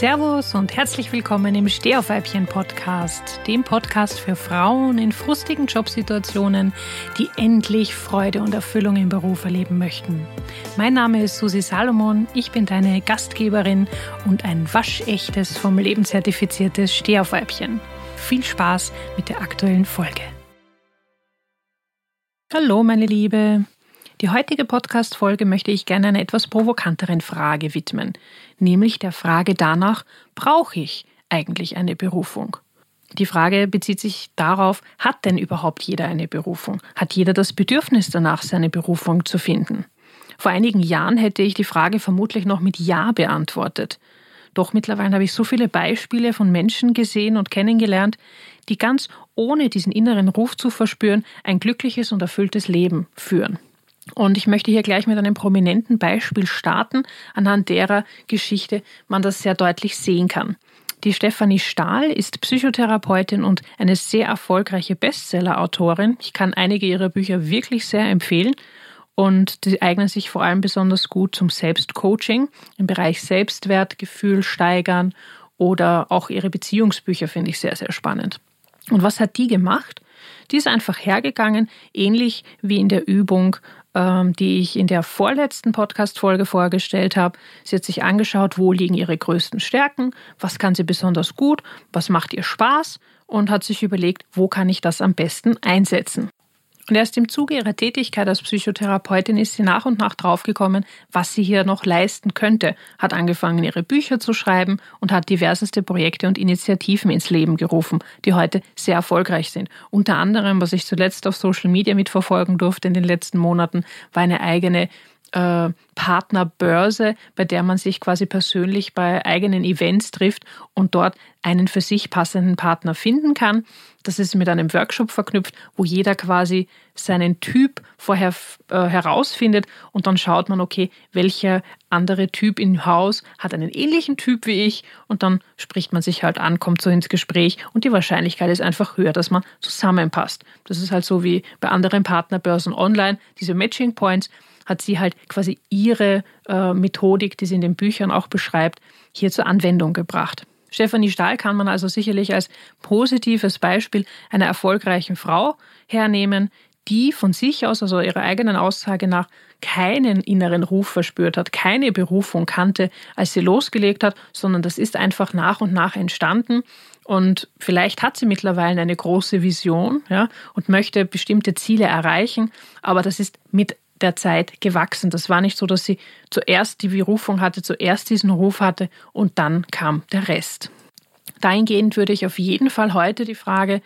Servus und herzlich willkommen im Stehaufweibchen Podcast, dem Podcast für Frauen in frustigen Jobsituationen, die endlich Freude und Erfüllung im Beruf erleben möchten. Mein Name ist Susi Salomon, ich bin deine Gastgeberin und ein waschechtes, vom Leben zertifiziertes Stehaufweibchen. Viel Spaß mit der aktuellen Folge. Hallo meine Liebe, die heutige Podcast-Folge möchte ich gerne einer etwas provokanteren Frage widmen, nämlich der Frage danach, brauche ich eigentlich eine Berufung? Die Frage bezieht sich darauf, hat denn überhaupt jeder eine Berufung? Hat jeder das Bedürfnis danach, seine Berufung zu finden? Vor einigen Jahren hätte ich die Frage vermutlich noch mit Ja beantwortet. Doch mittlerweile habe ich so viele Beispiele von Menschen gesehen und kennengelernt, die ganz ohne diesen inneren Ruf zu verspüren ein glückliches und erfülltes Leben führen. Und ich möchte hier gleich mit einem prominenten Beispiel starten, anhand derer Geschichte man das sehr deutlich sehen kann. Die Stefanie Stahl ist Psychotherapeutin und eine sehr erfolgreiche Bestseller-Autorin. Ich kann einige ihrer Bücher wirklich sehr empfehlen und die eignen sich vor allem besonders gut zum Selbstcoaching im Bereich Selbstwertgefühl steigern oder auch ihre Beziehungsbücher finde ich sehr, sehr spannend. Und was hat die gemacht? Die ist einfach hergegangen, ähnlich wie in der Übung die ich in der vorletzten Podcast-Folge vorgestellt habe. Sie hat sich angeschaut, wo liegen ihre größten Stärken, was kann sie besonders gut, was macht ihr Spaß und hat sich überlegt, wo kann ich das am besten einsetzen. Und erst im Zuge ihrer Tätigkeit als Psychotherapeutin ist sie nach und nach draufgekommen, was sie hier noch leisten könnte, hat angefangen, ihre Bücher zu schreiben und hat diverseste Projekte und Initiativen ins Leben gerufen, die heute sehr erfolgreich sind. Unter anderem, was ich zuletzt auf Social Media mitverfolgen durfte in den letzten Monaten, war eine eigene äh, Partnerbörse, bei der man sich quasi persönlich bei eigenen Events trifft und dort einen für sich passenden Partner finden kann. Das ist mit einem Workshop verknüpft, wo jeder quasi seinen Typ vorher äh, herausfindet und dann schaut man, okay, welcher andere Typ im Haus hat einen ähnlichen Typ wie ich und dann spricht man sich halt an, kommt so ins Gespräch und die Wahrscheinlichkeit ist einfach höher, dass man zusammenpasst. Das ist halt so wie bei anderen Partnerbörsen online, diese Matching Points hat sie halt quasi ihre äh, Methodik, die sie in den Büchern auch beschreibt, hier zur Anwendung gebracht. Stefanie Stahl kann man also sicherlich als positives Beispiel einer erfolgreichen Frau hernehmen, die von sich aus, also ihrer eigenen Aussage nach, keinen inneren Ruf verspürt hat, keine Berufung kannte, als sie losgelegt hat, sondern das ist einfach nach und nach entstanden. Und vielleicht hat sie mittlerweile eine große Vision ja, und möchte bestimmte Ziele erreichen, aber das ist mit der Zeit gewachsen. Das war nicht so, dass sie zuerst die Berufung hatte, zuerst diesen Ruf hatte und dann kam der Rest. Dahingehend würde ich auf jeden Fall heute die Frage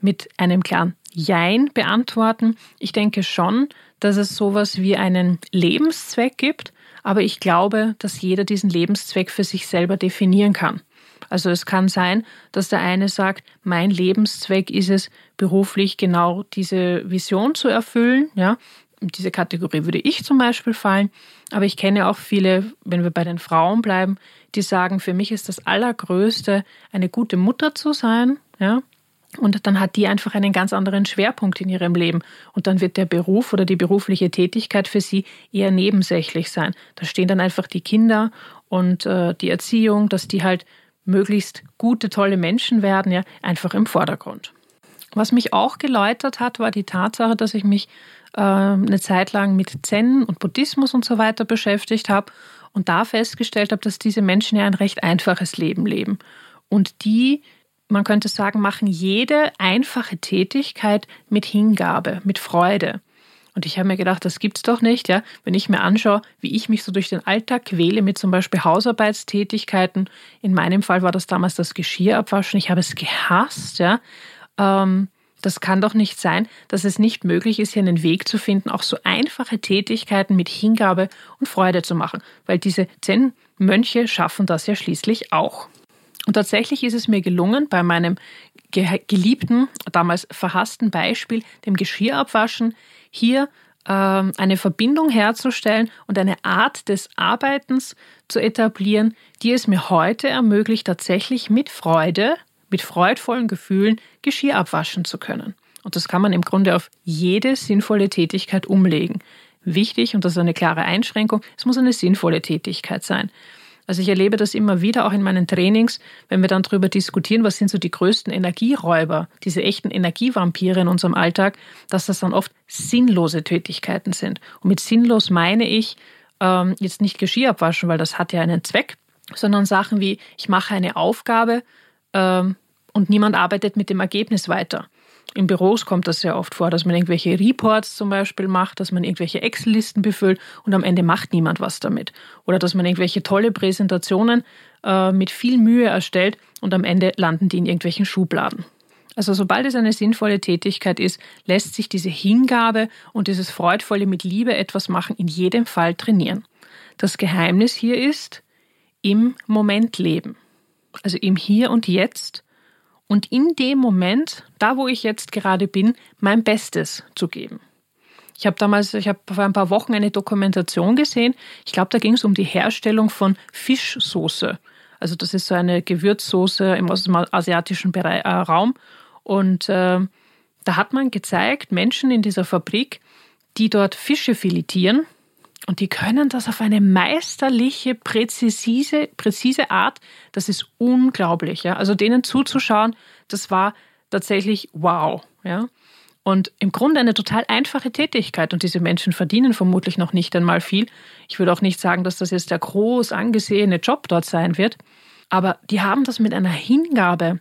mit einem klaren Jein beantworten. Ich denke schon, dass es sowas wie einen Lebenszweck gibt, aber ich glaube, dass jeder diesen Lebenszweck für sich selber definieren kann. Also es kann sein, dass der eine sagt, mein Lebenszweck ist es, beruflich genau diese Vision zu erfüllen, ja, diese Kategorie würde ich zum Beispiel fallen. Aber ich kenne auch viele, wenn wir bei den Frauen bleiben, die sagen, für mich ist das Allergrößte, eine gute Mutter zu sein. Ja? Und dann hat die einfach einen ganz anderen Schwerpunkt in ihrem Leben. Und dann wird der Beruf oder die berufliche Tätigkeit für sie eher nebensächlich sein. Da stehen dann einfach die Kinder und äh, die Erziehung, dass die halt möglichst gute, tolle Menschen werden, ja, einfach im Vordergrund. Was mich auch geläutert hat, war die Tatsache, dass ich mich eine Zeit lang mit Zen und Buddhismus und so weiter beschäftigt habe und da festgestellt habe, dass diese Menschen ja ein recht einfaches Leben leben. Und die, man könnte sagen, machen jede einfache Tätigkeit mit Hingabe, mit Freude. Und ich habe mir gedacht, das gibt's doch nicht, ja. Wenn ich mir anschaue, wie ich mich so durch den Alltag quäle mit zum Beispiel Hausarbeitstätigkeiten. In meinem Fall war das damals das Geschirr abwaschen. Ich habe es gehasst, ja. Ähm, das kann doch nicht sein, dass es nicht möglich ist, hier einen Weg zu finden, auch so einfache Tätigkeiten mit Hingabe und Freude zu machen, weil diese Zen-Mönche schaffen das ja schließlich auch. Und tatsächlich ist es mir gelungen, bei meinem geliebten, damals verhassten Beispiel, dem Geschirrabwaschen, hier ähm, eine Verbindung herzustellen und eine Art des Arbeitens zu etablieren, die es mir heute ermöglicht, tatsächlich mit Freude mit freudvollen Gefühlen Geschirr abwaschen zu können. Und das kann man im Grunde auf jede sinnvolle Tätigkeit umlegen. Wichtig, und das ist eine klare Einschränkung, es muss eine sinnvolle Tätigkeit sein. Also ich erlebe das immer wieder auch in meinen Trainings, wenn wir dann darüber diskutieren, was sind so die größten Energieräuber, diese echten Energievampire in unserem Alltag, dass das dann oft sinnlose Tätigkeiten sind. Und mit sinnlos meine ich ähm, jetzt nicht Geschirr abwaschen, weil das hat ja einen Zweck, sondern Sachen wie ich mache eine Aufgabe ähm, und niemand arbeitet mit dem Ergebnis weiter. In Büros kommt das sehr oft vor, dass man irgendwelche Reports zum Beispiel macht, dass man irgendwelche Excel-Listen befüllt und am Ende macht niemand was damit. Oder dass man irgendwelche tolle Präsentationen äh, mit viel Mühe erstellt und am Ende landen die in irgendwelchen Schubladen. Also sobald es eine sinnvolle Tätigkeit ist, lässt sich diese Hingabe und dieses freudvolle mit Liebe etwas machen in jedem Fall trainieren. Das Geheimnis hier ist im Moment leben. Also im Hier und Jetzt und in dem Moment, da wo ich jetzt gerade bin, mein Bestes zu geben. Ich habe damals, ich habe vor ein paar Wochen eine Dokumentation gesehen. Ich glaube, da ging es um die Herstellung von Fischsoße. Also das ist so eine Gewürzsoße im asiatischen Bereich, äh, Raum. Und äh, da hat man gezeigt, Menschen in dieser Fabrik, die dort Fische filetieren, und die können das auf eine meisterliche, präzise, präzise Art. Das ist unglaublich. Ja? Also denen zuzuschauen, das war tatsächlich wow. Ja? Und im Grunde eine total einfache Tätigkeit. Und diese Menschen verdienen vermutlich noch nicht einmal viel. Ich würde auch nicht sagen, dass das jetzt der groß angesehene Job dort sein wird. Aber die haben das mit einer Hingabe,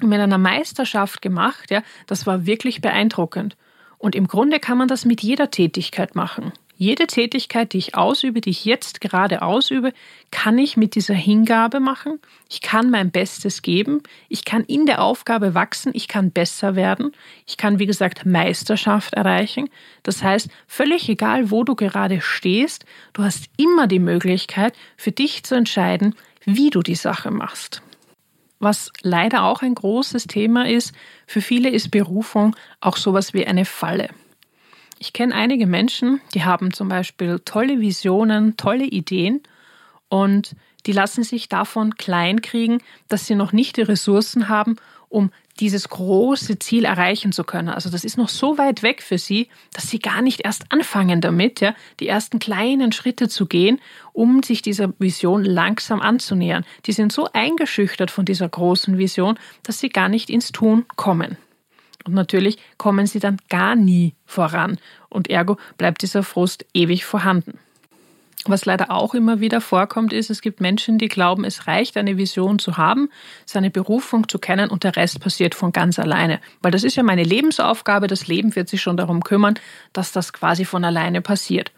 mit einer Meisterschaft gemacht. Ja? Das war wirklich beeindruckend. Und im Grunde kann man das mit jeder Tätigkeit machen. Jede Tätigkeit, die ich ausübe, die ich jetzt gerade ausübe, kann ich mit dieser Hingabe machen. Ich kann mein Bestes geben. Ich kann in der Aufgabe wachsen. Ich kann besser werden. Ich kann, wie gesagt, Meisterschaft erreichen. Das heißt, völlig egal, wo du gerade stehst, du hast immer die Möglichkeit, für dich zu entscheiden, wie du die Sache machst. Was leider auch ein großes Thema ist, für viele ist Berufung auch sowas wie eine Falle. Ich kenne einige Menschen, die haben zum Beispiel tolle Visionen, tolle Ideen und die lassen sich davon kleinkriegen, dass sie noch nicht die Ressourcen haben, um dieses große Ziel erreichen zu können. Also das ist noch so weit weg für sie, dass sie gar nicht erst anfangen damit, ja, die ersten kleinen Schritte zu gehen, um sich dieser Vision langsam anzunähern. Die sind so eingeschüchtert von dieser großen Vision, dass sie gar nicht ins Tun kommen. Und natürlich kommen sie dann gar nie voran und ergo bleibt dieser Frust ewig vorhanden. Was leider auch immer wieder vorkommt, ist, es gibt Menschen, die glauben, es reicht, eine Vision zu haben, seine Berufung zu kennen und der Rest passiert von ganz alleine. Weil das ist ja meine Lebensaufgabe, das Leben wird sich schon darum kümmern, dass das quasi von alleine passiert.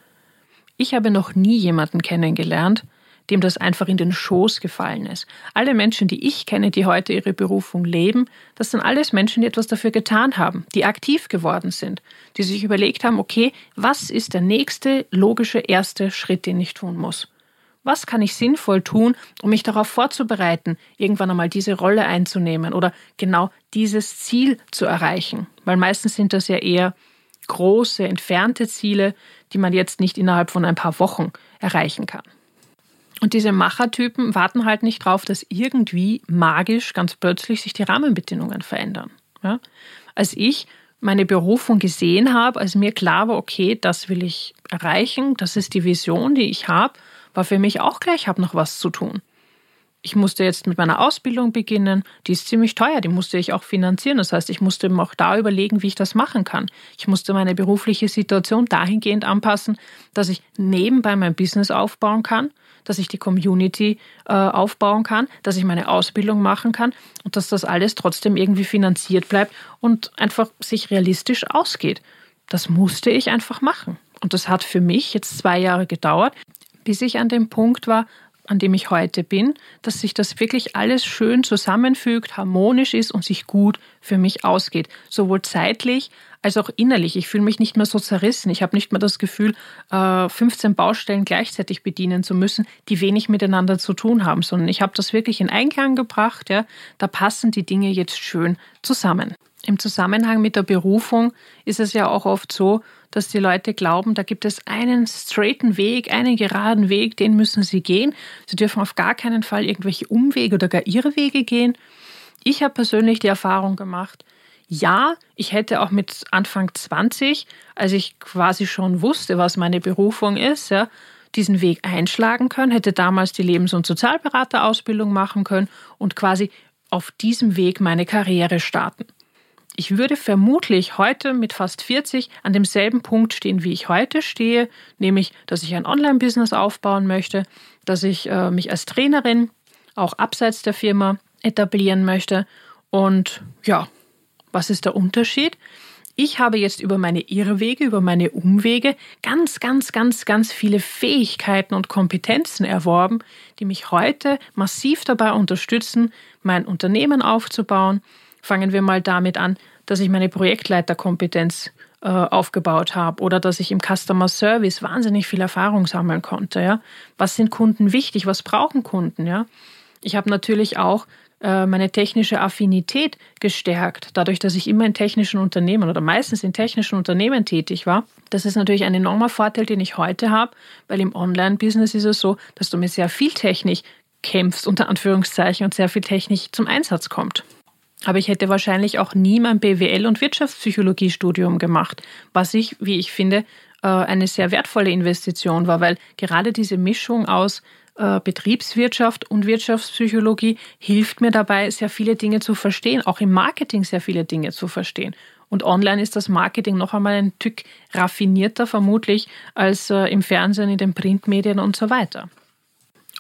Ich habe noch nie jemanden kennengelernt, dem das einfach in den Schoß gefallen ist. Alle Menschen, die ich kenne, die heute ihre Berufung leben, das sind alles Menschen, die etwas dafür getan haben, die aktiv geworden sind, die sich überlegt haben, okay, was ist der nächste logische erste Schritt, den ich tun muss? Was kann ich sinnvoll tun, um mich darauf vorzubereiten, irgendwann einmal diese Rolle einzunehmen oder genau dieses Ziel zu erreichen? Weil meistens sind das ja eher große, entfernte Ziele, die man jetzt nicht innerhalb von ein paar Wochen erreichen kann. Und diese Machertypen warten halt nicht drauf, dass irgendwie magisch ganz plötzlich sich die Rahmenbedingungen verändern. Ja? Als ich meine Berufung gesehen habe, als mir klar war, okay, das will ich erreichen, das ist die Vision, die ich habe, war für mich auch klar, ich habe noch was zu tun. Ich musste jetzt mit meiner Ausbildung beginnen. Die ist ziemlich teuer, die musste ich auch finanzieren. Das heißt, ich musste mir auch da überlegen, wie ich das machen kann. Ich musste meine berufliche Situation dahingehend anpassen, dass ich nebenbei mein Business aufbauen kann dass ich die Community äh, aufbauen kann, dass ich meine Ausbildung machen kann und dass das alles trotzdem irgendwie finanziert bleibt und einfach sich realistisch ausgeht. Das musste ich einfach machen. Und das hat für mich jetzt zwei Jahre gedauert, bis ich an dem Punkt war, an dem ich heute bin, dass sich das wirklich alles schön zusammenfügt, harmonisch ist und sich gut für mich ausgeht. Sowohl zeitlich als auch innerlich. Ich fühle mich nicht mehr so zerrissen. Ich habe nicht mehr das Gefühl, 15 äh, Baustellen gleichzeitig bedienen zu müssen, die wenig miteinander zu tun haben, sondern ich habe das wirklich in Einklang gebracht. Ja. Da passen die Dinge jetzt schön zusammen. Im Zusammenhang mit der Berufung ist es ja auch oft so, dass die Leute glauben, da gibt es einen straighten Weg, einen geraden Weg, den müssen sie gehen. Sie dürfen auf gar keinen Fall irgendwelche Umwege oder gar ihre Wege gehen. Ich habe persönlich die Erfahrung gemacht, ja, ich hätte auch mit Anfang 20, als ich quasi schon wusste, was meine Berufung ist, ja, diesen Weg einschlagen können, hätte damals die Lebens- und Sozialberaterausbildung machen können und quasi auf diesem Weg meine Karriere starten. Ich würde vermutlich heute mit fast 40 an demselben Punkt stehen, wie ich heute stehe, nämlich, dass ich ein Online-Business aufbauen möchte, dass ich äh, mich als Trainerin auch abseits der Firma etablieren möchte. Und ja, was ist der Unterschied? Ich habe jetzt über meine Irrwege, über meine Umwege ganz, ganz, ganz, ganz viele Fähigkeiten und Kompetenzen erworben, die mich heute massiv dabei unterstützen, mein Unternehmen aufzubauen. Fangen wir mal damit an, dass ich meine Projektleiterkompetenz äh, aufgebaut habe oder dass ich im Customer Service wahnsinnig viel Erfahrung sammeln konnte. Ja? Was sind Kunden wichtig? Was brauchen Kunden? Ja? Ich habe natürlich auch äh, meine technische Affinität gestärkt, dadurch, dass ich immer in technischen Unternehmen oder meistens in technischen Unternehmen tätig war. Das ist natürlich ein enormer Vorteil, den ich heute habe, weil im Online-Business ist es so, dass du mit sehr viel Technik kämpfst, unter Anführungszeichen, und sehr viel Technik zum Einsatz kommt. Aber ich hätte wahrscheinlich auch nie mein BWL- und Wirtschaftspsychologiestudium gemacht, was ich, wie ich finde, äh, eine sehr wertvolle Investition war, weil gerade diese Mischung aus äh, Betriebswirtschaft und Wirtschaftspsychologie hilft mir dabei, sehr viele Dinge zu verstehen, auch im Marketing sehr viele Dinge zu verstehen. Und online ist das Marketing noch einmal ein Stück raffinierter vermutlich als äh, im Fernsehen, in den Printmedien und so weiter.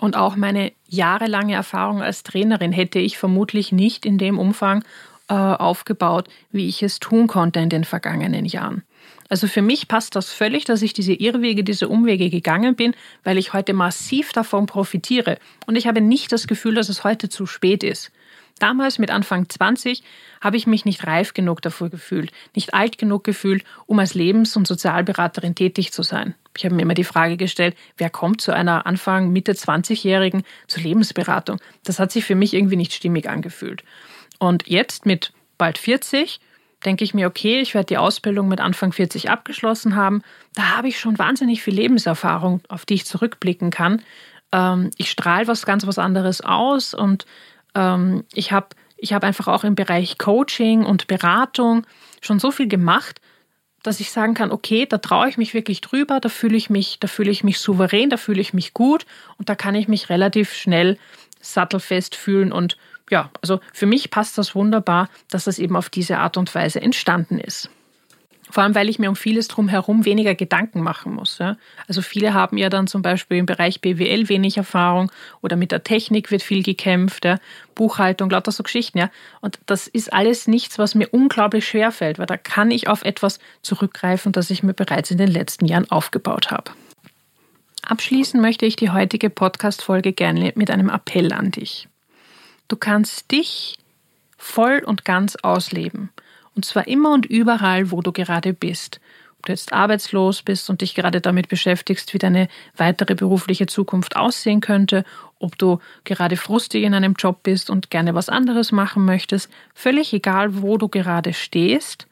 Und auch meine jahrelange Erfahrung als Trainerin hätte ich vermutlich nicht in dem Umfang äh, aufgebaut, wie ich es tun konnte in den vergangenen Jahren. Also für mich passt das völlig, dass ich diese Irrwege, diese Umwege gegangen bin, weil ich heute massiv davon profitiere. Und ich habe nicht das Gefühl, dass es heute zu spät ist. Damals mit Anfang 20 habe ich mich nicht reif genug dafür gefühlt, nicht alt genug gefühlt, um als Lebens- und Sozialberaterin tätig zu sein. Ich habe mir immer die Frage gestellt, wer kommt zu einer Anfang, Mitte 20-Jährigen zur Lebensberatung? Das hat sich für mich irgendwie nicht stimmig angefühlt. Und jetzt mit bald 40 denke ich mir, okay, ich werde die Ausbildung mit Anfang 40 abgeschlossen haben. Da habe ich schon wahnsinnig viel Lebenserfahrung, auf die ich zurückblicken kann. Ähm, ich strahle was ganz was anderes aus und ähm, ich habe ich hab einfach auch im Bereich Coaching und Beratung schon so viel gemacht, dass ich sagen kann, okay, da traue ich mich wirklich drüber, da fühle ich mich, da fühle ich mich souverän, da fühle ich mich gut und da kann ich mich relativ schnell sattelfest fühlen und ja, also für mich passt das wunderbar, dass das eben auf diese Art und Weise entstanden ist. Vor allem, weil ich mir um vieles drumherum weniger Gedanken machen muss. Ja. Also viele haben ja dann zum Beispiel im Bereich BWL wenig Erfahrung oder mit der Technik wird viel gekämpft, ja. Buchhaltung, lauter so Geschichten. Ja. Und das ist alles nichts, was mir unglaublich schwer fällt, weil da kann ich auf etwas zurückgreifen, das ich mir bereits in den letzten Jahren aufgebaut habe. Abschließen möchte ich die heutige Podcast-Folge gerne mit einem Appell an dich. Du kannst dich voll und ganz ausleben. Und zwar immer und überall, wo du gerade bist. Ob du jetzt arbeitslos bist und dich gerade damit beschäftigst, wie deine weitere berufliche Zukunft aussehen könnte, ob du gerade frustig in einem Job bist und gerne was anderes machen möchtest, völlig egal, wo du gerade stehst.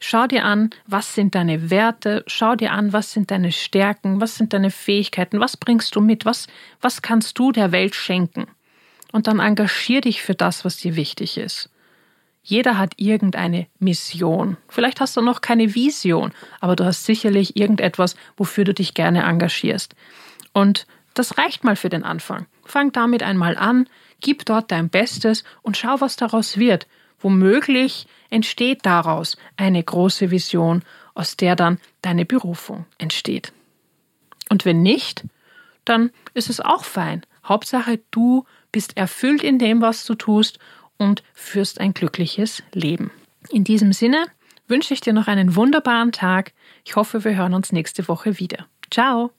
Schau dir an, was sind deine Werte, schau dir an, was sind deine Stärken, was sind deine Fähigkeiten, was bringst du mit, was, was kannst du der Welt schenken und dann engagier dich für das, was dir wichtig ist. Jeder hat irgendeine Mission. Vielleicht hast du noch keine Vision, aber du hast sicherlich irgendetwas, wofür du dich gerne engagierst. Und das reicht mal für den Anfang. Fang damit einmal an, gib dort dein Bestes und schau, was daraus wird. Womöglich entsteht daraus eine große Vision, aus der dann deine Berufung entsteht. Und wenn nicht, dann ist es auch fein. Hauptsache, du bist erfüllt in dem, was du tust und führst ein glückliches Leben. In diesem Sinne wünsche ich dir noch einen wunderbaren Tag. Ich hoffe, wir hören uns nächste Woche wieder. Ciao!